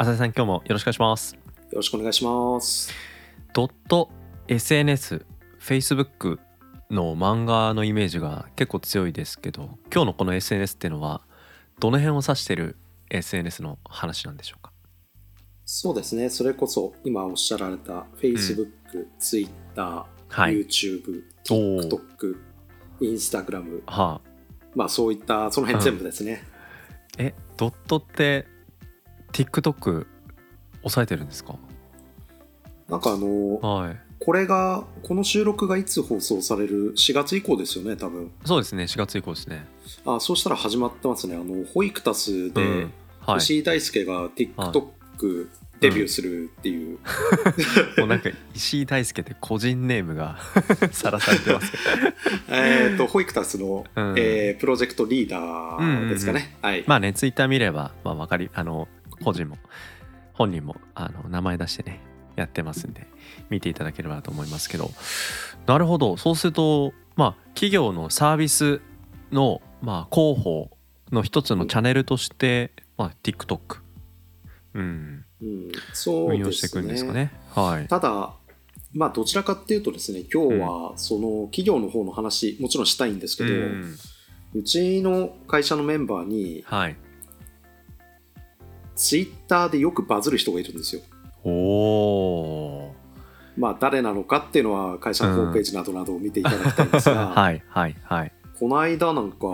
浅井さん今日もよろしくお願いします。よろしくお願いします。ドット SNS Facebook の漫画のイメージが結構強いですけど今日のこの SNS っていうのはどの辺を指してる SNS の話なんでしょうか？そうですね。それこそ今おっしゃられた Facebook、Twitter、はい。YouTube、TikTok、Instagram、はあ。まあそういったその辺全部ですね。えドットって TikTok 押さえてるんですか？なんかあのはいこれがこの収録がいつ放送される？4月以降ですよね、多分。そうですね4月以降ですねあ、そうしたら始まってますね。あのホイクタスうでんはい石井大輔が TikTok デビューするっていう。もうなんか石井大輔って個人ネームが さらされてますけどえっとホイクタスの、うんえープロジェクトリーダーですかね。はい。まあねツイッター見れば、まあ、わかりあの個人も本人もあの名前出してねやってますんで見ていただければと思いますけど。なるほど。そうするとまあ企業のサービスの、まあ、広報の一つのチャンネルとして、まあ、TikTok、うん、うん、そう運用していくんですかね。ね。はい、ただ、まあ、どちらかっていうとですね、今日はその企業の方の話、もちろんしたいんですけど、ううんちの会社のメンバーに、はい、ツイッターでよくバズる人がいるんですよ。おおまあ、誰なのかっていうのは会社のホームページなどなどを見ていただきたいんですが、はいはいはい。この間なんか、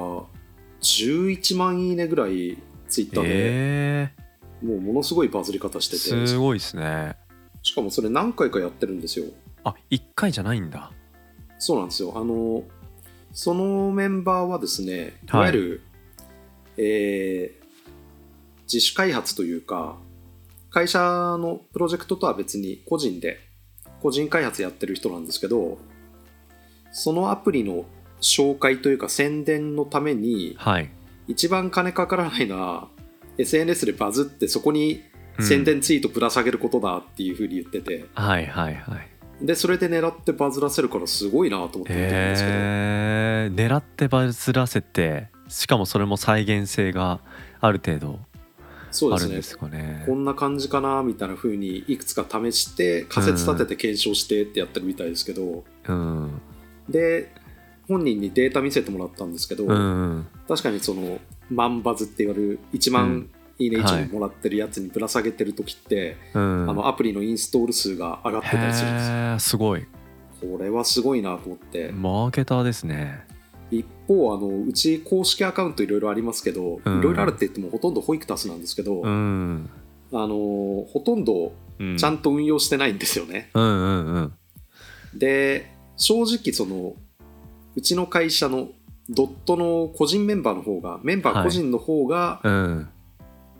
11万いいねぐらいツイッターで、えもうものすごいバズり方してー、て、すごいですね。しかもそれ何回かやってるんですよ。あ一回じゃないんだ。そうなんですよ。あの、そのメンバーはですね、い。はいわゆる、えー自主開発というか、会社のプロジェクトとは別に個人で、個人開発やってる人なんですけど、そのアプリの紹介というか宣伝のために、はい。一番金かからないのは、SNS でバズってそこにうん宣伝ツイートぶら下げることだっていうふうに言ってて、はいはいはい。で、それで狙ってバズらせるからすごいなと思って見てるんですけど、へえ狙ってバズらせてしかもそれも再現性がある程度あるんですかね。こんな感じかなみたいな風にいくつか試して仮説立てて検証してってやってるみたいですけど、うん。で本人にデータ見せてもらったんですけど、うん。確かにその万バズって言われる1万いいねもらってるやつにぶら下げてる時って、うん。あのアプリのインストール数が上がってたりするんですよ。すごい。これはすごいなと思って、マーケターですね一方あのうち公式アカウントいろいろありますけど、うん。いろいろあるって言ってもほとんどホイクタスなんですけど、うん。あのほとんどうんちゃんと運用してないんですよね、で正直そのうちの会社のドットの個人メンバーの方がメンバー個人の方がうん。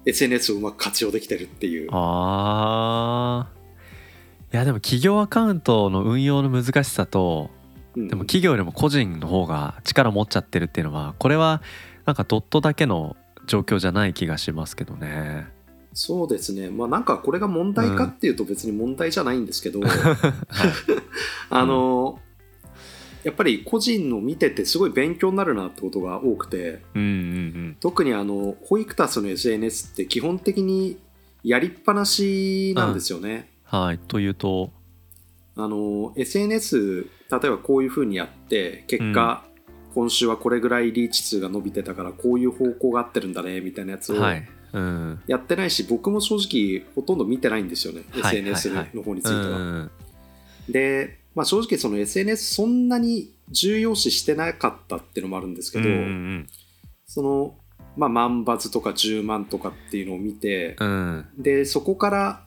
SNS をうまく活用できてるっていう、あー。いやでも企業アカウントの運用の難しさとうんでも企業よりも個人の方が力持っちゃってるっていうのはこれはなんかドットだけの状況じゃない気がしますけどね。そうですね。まあなんかこれが問題かっていうと別に問題じゃないんですけど、あのやっぱり個人の見ててすごい勉強になるなってことが多くてうんうん特にあのホイクタスの SNS って基本的にやりっぱなしなんですよね、うん。はい。というとあの SNS 例えばこういうふうにやって結果、今週はこれぐらいリーチ数が伸びてたからこういう方向が合ってるんだねみたいなやつをはい。うん。やってないし、僕も正直ほとんど見てないんですよね、はい SNS はいはいの方についてうは。んで、まあ、正直その SNS そんなに重要視してなかったっていうのもあるんですけど、うんその、まあ、万バズとか10万とかっていうのを見て、うんでそこから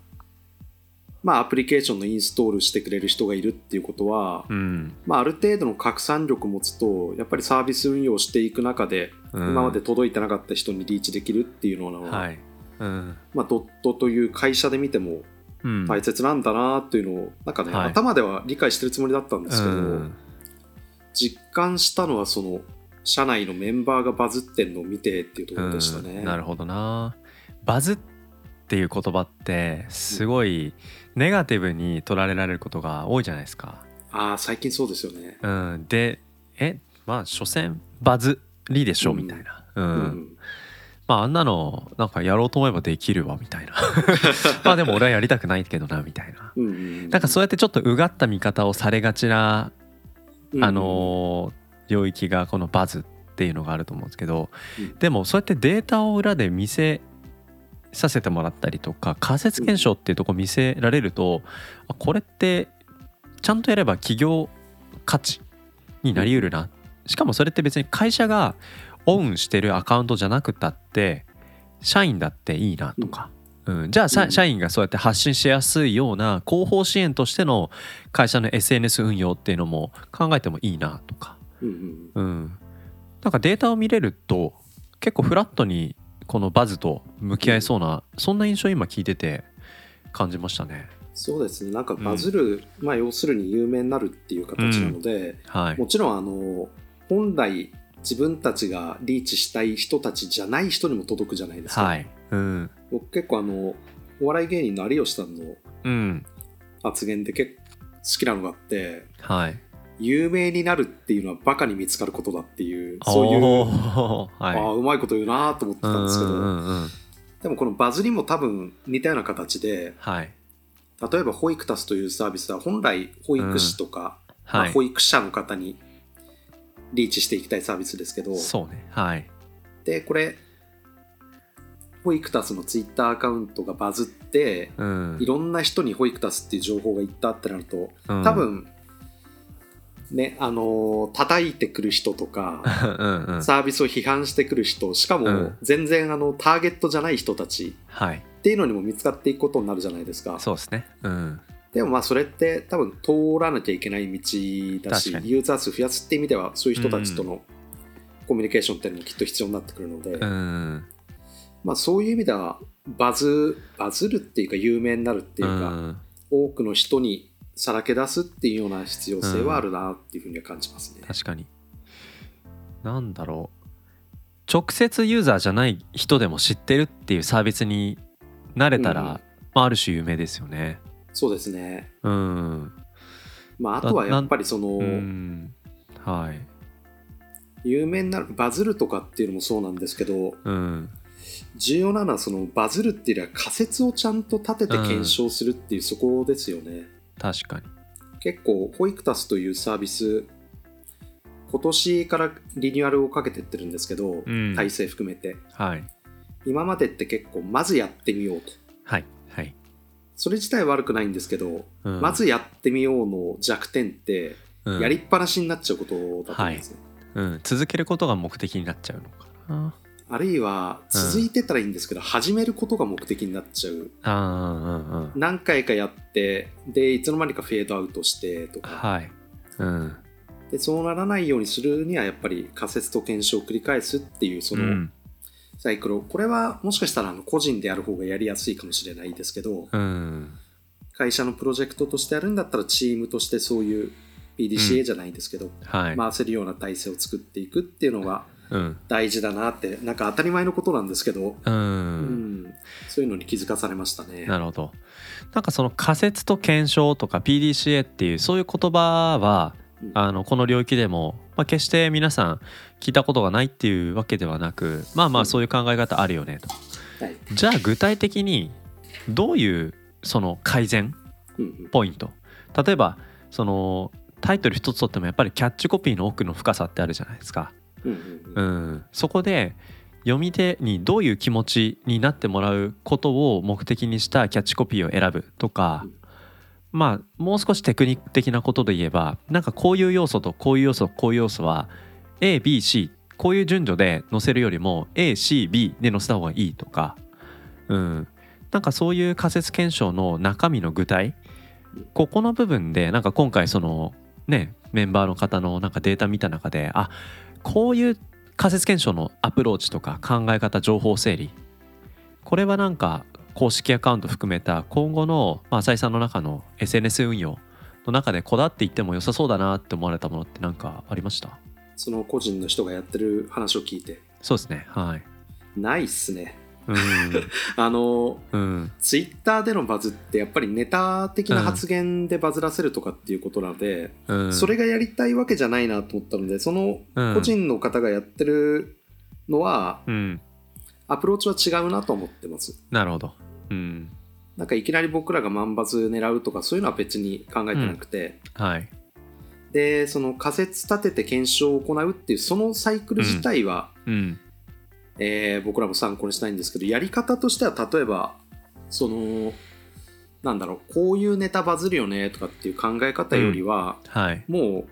まあ、アプリケーションのインストールしてくれる人がいるっていうことは、うん。まあ、ある程度の拡散力を持つとやっぱりサービス運用していく中で、うん。今まで届いてなかった人にリーチできるっていうのは、はい。うん。まあ、ドットという会社で見てもうん。大切なんだなっていうのをなんかね、はい。頭では理解してるつもりだったんですけど、うん。実感したのはその社内のメンバーがバズってんのを見てっていうところでしたね。うん。なるほどな。バズっていう言葉ってすごいネガティブに取られられることが多いじゃないですか。ああ最近そうですよね。うん、でえまあ所詮バズりでしょうん。みたいな、うん。うん。まああんなのなんかやろうと思えばできるわみたいな。まあでも俺はやりたくないけどなみたいな。うんうんなんかそうやってちょっとうがった見方をされがちなうん。あのー領域がこのバズっていうのがあると思うんですけど、うん。でもそうやってデータを裏で見せさせてもらったりとか仮説検証っていうとこ見せられると、あこれってちゃんとやれば企業価値になりうるな、しかもそれって別に会社がオンしてるアカウントじゃなくたって社員だっていいなとか、うん、じゃあ社員がそうやって発信しやすいような広報支援としての会社の SNS 運用っていうのも考えてもいいなとか、うんうん。うん、なんかデータを見れると結構フラットにこのバズと向き合えそうなそんな印象を今聞いてて感じましたね。そうですね。なんかバズる、まあ要するに有名になるっていう形なので、はい。もちろんあの本来自分たちがリーチしたい人たちじゃない人にも届くじゃないですか。はい。うん。僕結構あのお笑い芸人の有吉さんのうん。発言で結構好きなのがあってはい有名になるっていうのはバカに見つかることだっていうそういう、はい。ああうまいこと言うなと思ってたんですけど、うんうんうんうん。でもこのバズりも多分似たような形ではい。例えば保育タスというサービスは本来保育士とか、まあはい。保育者の方にリーチしていきたいサービスですけどそうね。はい。でこれ保育タスのツイッターアカウントがバズってうん。いろんな人に保育タスっていう情報がいったってなるとうん。多分ねあのー叩いてくる人とか うんうん。サービスを批判してくる人しかもうん。全然あのターゲットじゃない人たちはい。っていうのにも見つかっていくことになるじゃないですか。そうですね。うん。でもまあそれって多分通らなきゃいけない道だしユーザー数増やすって意味ではそういう人たちとのコミュニケーションっていうのもきっと必要になってくるので、うん。まあそういう意味ではバズバズるっていうか有名になるっていうか、ん。多くの人にさらけ出すっていうような必要性はあるなっていうふうには感じますね。確かに。なんだろう。直接ユーザーじゃない人でも知ってるっていうサービスになれたら、うんまあ、ある種有名ですよね。そうですね。うん。まああとはやっぱりその、うん。はい。有名になるバズるとかっていうのもそうなんですけどうん。重要なのはそのバズるっていうよりは仮説をちゃんと立てて検証するっていうそこですよね。確かに。結構ホイクタスというサービス今年からリニューアルをかけてってるんですけど、うん。体制含めて。はい。今までって結構まずやってみようと。はいはい、それ自体は悪くないんですけど、うん。まずやってみようの弱点ってうん。やりっぱなしになっちゃうことだと思うんですね、うん、続けることが目的になっちゃうのかなあるいは続いてたらいいんですけど、始めることが目的になっちゃう。あーうんうん何回かやってでいつの間にかフェードアウトしてとか。はい。うん。でそうならないようにするにはやっぱり仮説と検証を繰り返すっていうそうのん。サイクルを、これはもしかしたらあの個人でやる方がやりやすいかもしれないですけどうん。会社のプロジェクトとしてやるんだったらチームとしてそういう PDCA じゃないですけど、はい、回せるような体制を作っていくっていうのがうん大事だなってなんか当たり前のことなんですけど、ううん。ん、そういうのに気づかされましたね。なるほど。なんかその仮説と検証とか PDCA っていうそういう言葉はうん。あのこの領域でも、まあ、決して皆さん聞いたことがないっていうわけではなくまあまあそういう考え方あるよねと。はい。じゃあ具体的にどういうその改善？うんうん。ポイント？例えばそのタイトル一つとってもやっぱりキャッチコピーの奥の深さってあるじゃないですか。うん、そこで読み手にどういう気持ちになってもらうことを目的にしたキャッチコピーを選ぶとか、まあもう少しテクニック的なことで言えばなんかこういう要素とこういう要素こういう要素は ABC こういう順序で載せるよりも ACB で載せた方がいいとか、うん、なんかそういう仮説検証の中身の具体ここの部分でなんか今回そのねメンバーの方のなんかデータ見た中であこういう仮説検証のアプローチとか考え方情報整理。これはなんか公式アカウント含めた今後の、まあ、浅井さんの中の SNS 運用の中でこだわっていっても良さそうだなって思われたものって何かありました？その個人の人がやってる話を聞いて。そうですねはい。ないっすねうん。あのうん。ツイッターでのバズってやっぱりネタ的な発言でバズらせるとかっていうことなので、うん。それがやりたいわけじゃないなと思ったのでそのうん。個人の方がやってるのは、うん。アプローチは違うなと思ってます。なるほど。うん。なんかいきなり僕らが万バズ狙うとかそういうのは別に考えてなくて、はい。でその仮説立てて検証を行うっていうそのサイクル自体は、うんえー僕らも参考にしたいんですけどやり方としては例えばそのなんだろうこういうネタバズるよねとかっていう考え方よりは、はい。もう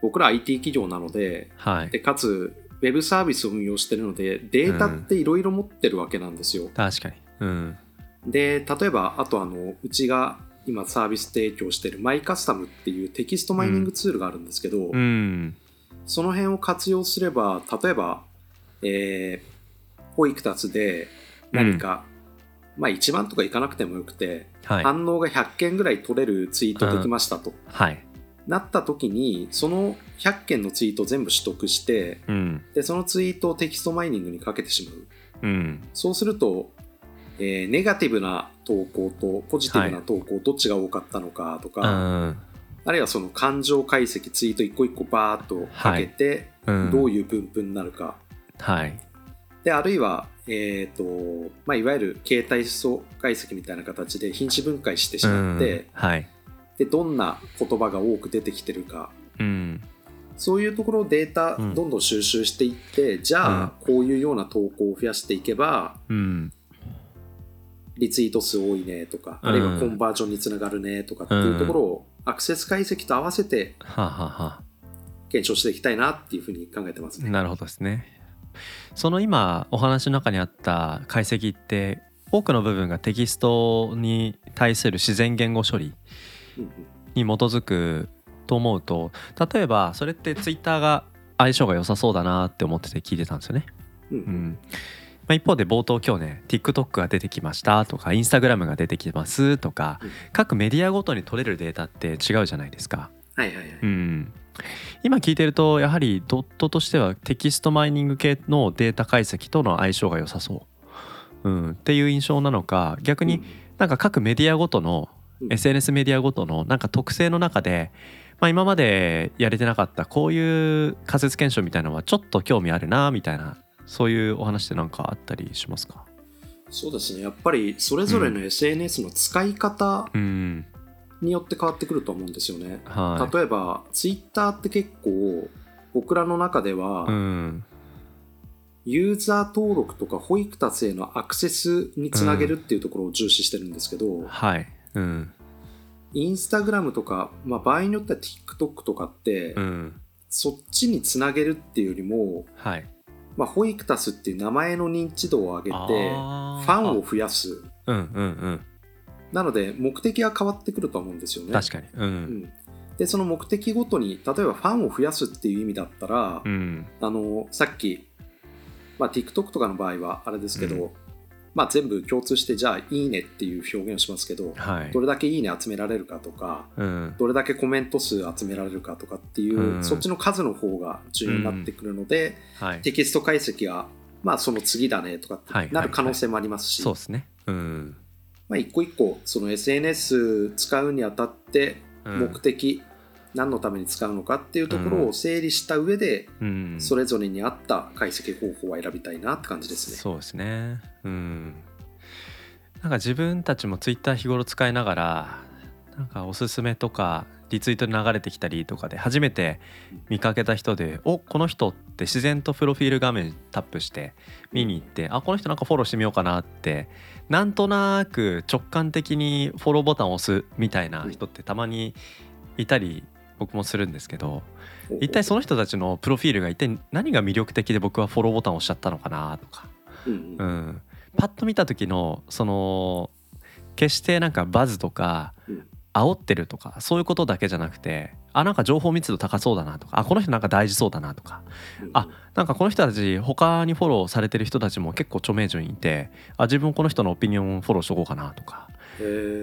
僕ら IT 企業なのではい。でかつウェブサービスを運用してるのでデータっていろいろ持ってるわけなんですよ。確かに。うん。で例えばあとあのうちが今サービス提供してるマイカスタムっていうテキストマイニングツールがあるんですけど、うん。その辺を活用すれば例えば、えー、保育たつで何か、まあ1万とかいかなくてもよくて、はい。反応が100件ぐらい取れるツイートできましたと、はい。なった時にその100件のツイートを全部取得してうん。でそのツイートをテキストマイニングにかけてしまう。うん。そうすると、えーネガティブな投稿とポジティブな投稿どっちが多かったのかとか、うん。あるいはその感情解析ツイート一個一個バーっとかけて、うん。どういう分布になるか、はい。であるいは、えーとまあ、いわゆる形態素解析みたいな形で品詞分解してしまって、うんはい。でどんな言葉が多く出てきてるか。うん。そういうところをデータうん。どんどん収集していって、じゃあこういうような投稿を増やしていけばうん。リツイート数多いねとか、うん。あるいはコンバージョンにつながるねとかっていうところをアクセス解析と合わせて検証していきたいなっていうふうに考えてますね。なるほどですね。その今お話の中にあった解析って多くの部分がテキストに対する自然言語処理に基づくと思うと例えばそれってツイッターが相性が良さそうだなって思ってて聞いてたんですよね。うんうんまあ、一方で冒頭今日ね TikTok が出てきましたとか Instagram が出てきますとかうん各メディアごとに取れるデータって違うじゃないですか。はいはいはい。うん、今聞いてるとやはりドットとしてはテキストマイニング系のデータ解析との相性が良さそう、うん、っていう印象なのか逆になんか各メディアごとのうん。SNS メディアごとのなんか特性の中で、まあ、今までやれてなかったこういう仮説検証みたいなのはちょっと興味あるなみたいなそういうお話って何かあったりしますか？そうですね。やっぱりそれぞれの SNS の使い方うんによって変わってくると思うんですよね。はい。例えばツイッターって結構僕らの中では、うん。ユーザー登録とか保育たちへのアクセスにつなげるっていうところを重視してるんですけど、はい。うん。インスタグラムとか、まあ、場合によっては TikTok とかって、うん。そっちにつなげるっていうよりも、はい。まあ、ホイクタスっていう名前の認知度を上げてファンを増やす。うんうんうんなので目的が変わってくると思うんですよね。確かに。ううん。ん、でその目的ごとに例えばファンを増やすっていう意味だったら、うん。あのさっき、まあ、TikTok とかの場合はあれですけど、うん。まあ、全部共通してじゃあ「いいね」っていう表現をしますけどはい。どれだけ「いいね」集められるかとかうん。どれだけコメント数集められるかとかっていう、うん。そっちの数の方が重要になってくるので、はい。テキスト解析がまあその次だねとかってはい。なる可能性もありますし、そうですね。うんまあ、一個一個その SNS 使うにあたってうん。目的、何のために使うのかっていうところを整理した上で、うん。それぞれに合った解析方法を選びたいなって感じですね。そうですね。うん。なんか自分たちもツイッター日頃使いながらなんかおすすめとかリツイートで流れてきたりとかで初めて見かけた人で「おこの人」って自然とプロフィール画面タップして見に行って「あこの人なんかフォローしてみようかな」ってなんとなく直感的にフォローボタンを押すみたいな人ってたまにいたり僕もするんですけど一体その人たちのプロフィールが一体何が魅力的で僕はフォローボタンを押しちゃったのかなとか。うん。パッと見た時のその決してなんかバズとかうん煽ってるとかそういうことだけじゃなくてあなんか情報密度高そうだなとかあこの人なんか大事そうだなとかあなんかこの人たち他にフォローされてる人たちも結構著名人いてあ自分この人のオピニオンフォローしとこうかなとか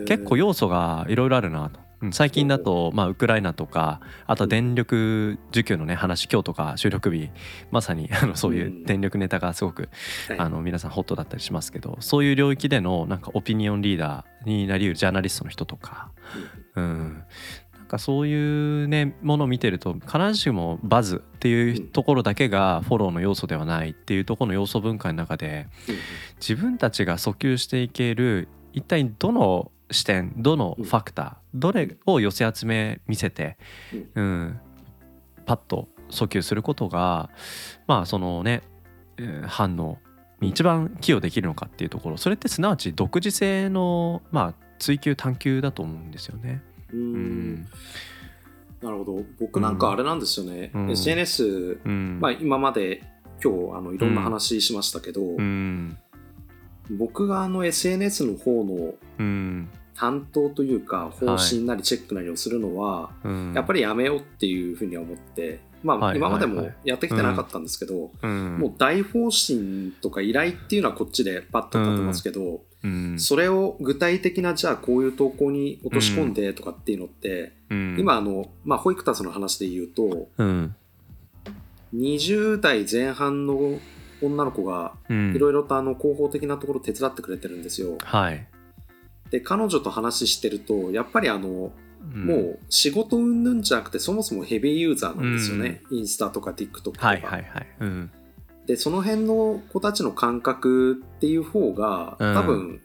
結構要素がいろいろあるなと。うん。最近だと、まあ、ウクライナとかあとは電力需給のね話今日とか収録日まさにあのそういう電力ネタがすごくはい。あの皆さんホットだったりしますけどそういう領域でのなんかオピニオンリーダーになりうるジャーナリストの人とか、うん、なんかそういうねものを見てると必ずしもバズっていうところだけがフォローの要素ではないっていうところの要素分解の中で自分たちが訴求していける一体どの視点どのファクターどれを寄せ集め見せて、うん、パッと訴求することがまあそのねえー反応に一番寄与できるのかっていうところ。それってすなわち独自性のまあ追求探求だと思うんですよね。ううん。んなるほど。僕なんかあれなんですよね、うん。SNS、うん。まあ、今まで今日あのいろんな話しましたけど、うん僕があの SNS の方のうん。担当というか方針なりチェックなりをするのは、うん。やっぱりやめようっていうふうには思って、まあ、はい今までもやってきてなかったんですけど、うん。もう大方針とか依頼っていうのはこっちでパッと立てますけど、うん。それを具体的なじゃあこういう投稿に落とし込んでとかっていうのって、うん。今あの、まあ、保育タスの話で言うとうん。20代前半の女の子がうん。いろいろとあの広報的なところ手伝ってくれてるんですよ。はい。で彼女と話してるとやっぱりあの、うん。もう仕事云々じゃなくてそもそもヘビーユーザーなんですよね、インスタとか TikTok とか。はいはいはいうん。でその辺の子たちの感覚っていう方がうん。多分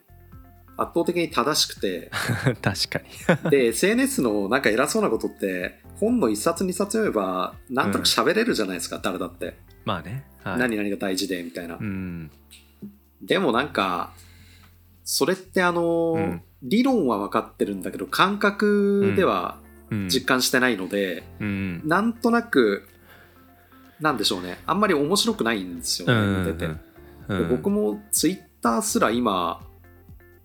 圧倒的に正しくて、確かに。で SNS のなんか偉そうなことって本の一冊二冊読めばなんとなく喋れるじゃないですか、誰だって、まあねはい。何々が大事でみたいな、うん。でもなんかそれってあの、うん。理論は分かってるんだけど感覚ではうん。実感してないので、うん。なんとなくなんでしょうね。あんまり面白くないんですよね、うん見てて。僕もツイッターすら今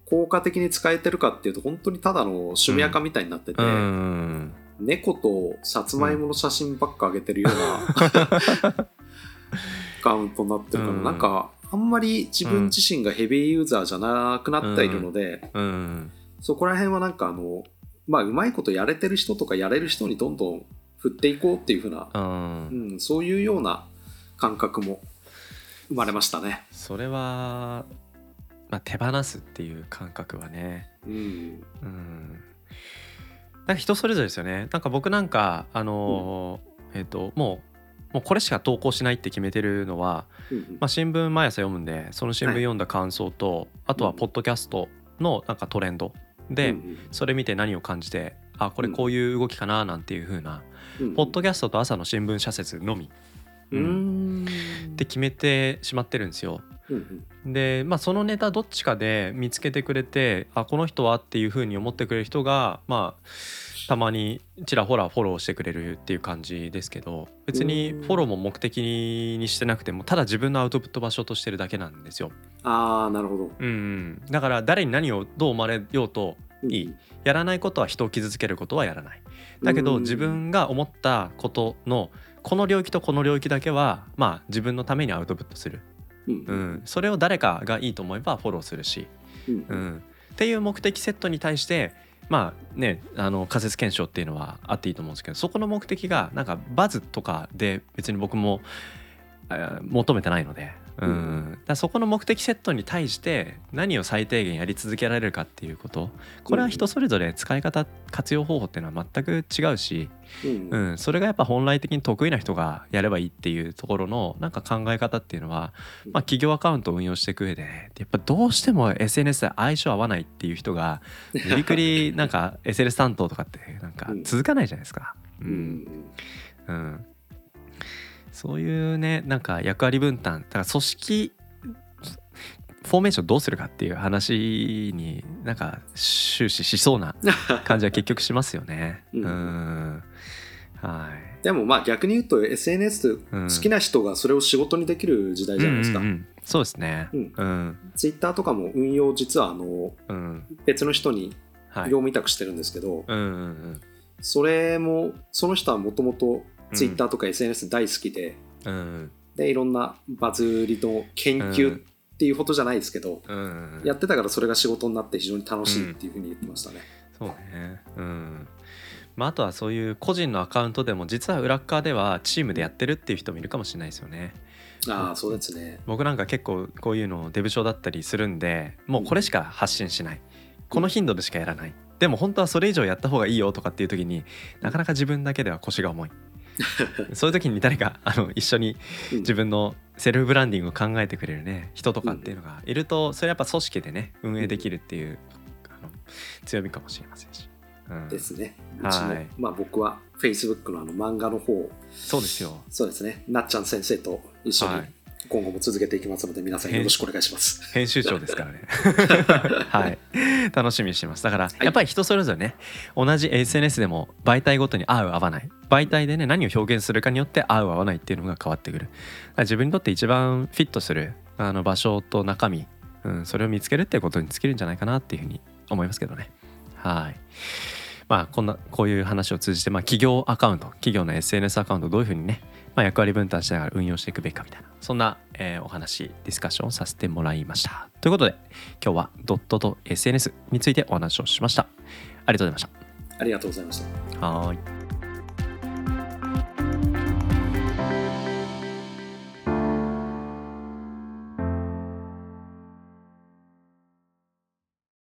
効果的に使えてるかっていうと本当にただの趣味垢みたいになってて、うん猫とさつまいもの写真ばっか上げてるような、アカウントになってるから、うん。なんかあんまり自分自身がヘビーユーザーじゃなくなっているので、うん。そこら辺はなんかあのまあうまいことやれてる人とかやれる人にどんどん振っていこうっていうふうな、うん。うん、そういうような感覚も生まれましたね。それは、まあ、手放すっていう感覚はね。うん。うん。なんか人それぞれですよね。なんか僕なんかあのーえっ、ともうもうこれしか投稿しないって決めてるのは、うんまあ、新聞毎朝読むんでその新聞はい。読んだ感想と、あとはポッドキャストのなんかトレンド。で、うんそれ見て何を感じてあこれこういう動きかななんていう風な、うんポッドキャストと朝の新聞社説のみ。ううん。んって決めてしまってるんですよ。うん。でまあそのネタどっちかで見つけてくれてあこの人はっていう風に思ってくれる人がまあたまにちらほらフォローしてくれるっていう感じですけど別にフォローも目的にしてなくてもただ自分のアウトプット場所としてるだけなんですよ。ああなるほど。うんうん、だから誰に何をどう思われようといいやらないことは人を傷つけることはやらない。だけど自分が思ったことのこの領域とこの領域だけはまあ自分のためにアウトプットする。うんうん、それを誰かがいいと思えばフォローするし、うん。うん、っていう目的セットに対してまあねあの仮説検証っていうのはあっていいと思うんですけどそこの目的がなんかバズとかで別に僕も求めてないので、うん。うんだそこの目的セットに対して何を最低限やり続けられるかっていうこと。これは人それぞれ使い方活用方法っていうのは全く違うし、うん。うん、それがやっぱ本来的に得意な人がやればいいっていうところのなんか考え方っていうのは、まあ、企業アカウントを運用していく上でやっぱどうしても SNS で相性合わないっていう人が無理くりなんか SNS 担当とかってなんか続かないじゃないですか。ううんん。うん、そういうねなんか役割分担だから組織フォーメーションどうするかっていう話になんか終始しそうな 感じは結局しますよね。ううん。んはい。でもまあ逆に言うと SNS うん。好きな人がそれを仕事にできる時代じゃないですか、うんうんうん。そうですね。うん。うん。ツイッターとかも運用実はあのうん。別の人にはい。業務委託してるんですけど、うんうんうん。それもその人はもともと Twitter とか SNS 大好きで、うん。でいろんなバズりの研究っていうことじゃないですけど、うん。うんやってたからそれが仕事になって非常に楽しいっていうふうに言ってましたね。そうね。うん。まあ、あとはそういう個人のアカウントでも実は裏っ側ではチームでやってるっていう人もいるかもしれないですよね。ああそうですね。僕なんか結構こういうのデブ症だったりするんでもうこれしか発信しない。この頻度でしかやらない。でも本当はそれ以上やった方がいいよとかっていう時になかなか自分だけでは腰が重い そういう時に誰か あの一緒にうん。自分のセルフブランディングを考えてくれるね人とかっていうのがいるとそれやっぱ組織でね運営できるっていうあの強みかもしれませんし、うん、ですね。はい。まあ、僕は Facebook のあの漫画の方をそうですよ。そうですね。なっちゃん先生と一緒にはい。今後も続けていきますので皆さんよろしくお願いします。編集長ですからね。はい。楽しみにしてます。だからい。やっぱり人それぞれね同じ SNS でも媒体ごとに合う合わない媒体でね何を表現するかによって合う合わないっていうのが変わってくる。自分にとって一番フィットするあの場所と中身、うん、それを見つけるっていうことに尽きるんじゃないかなっていうふうに思いますけどね。はい。まあこんなこういう話を通じて、まあ、企業アカウント企業の SNS アカウントをどういうふうにね、まあ、役割分担しながら運用していくべきかみたいなそんな、えーお話ディスカッションをさせてもらいました。ということで今日はドットと SNS についてお話をしました。ありがとうございましありがとうございました。たはーい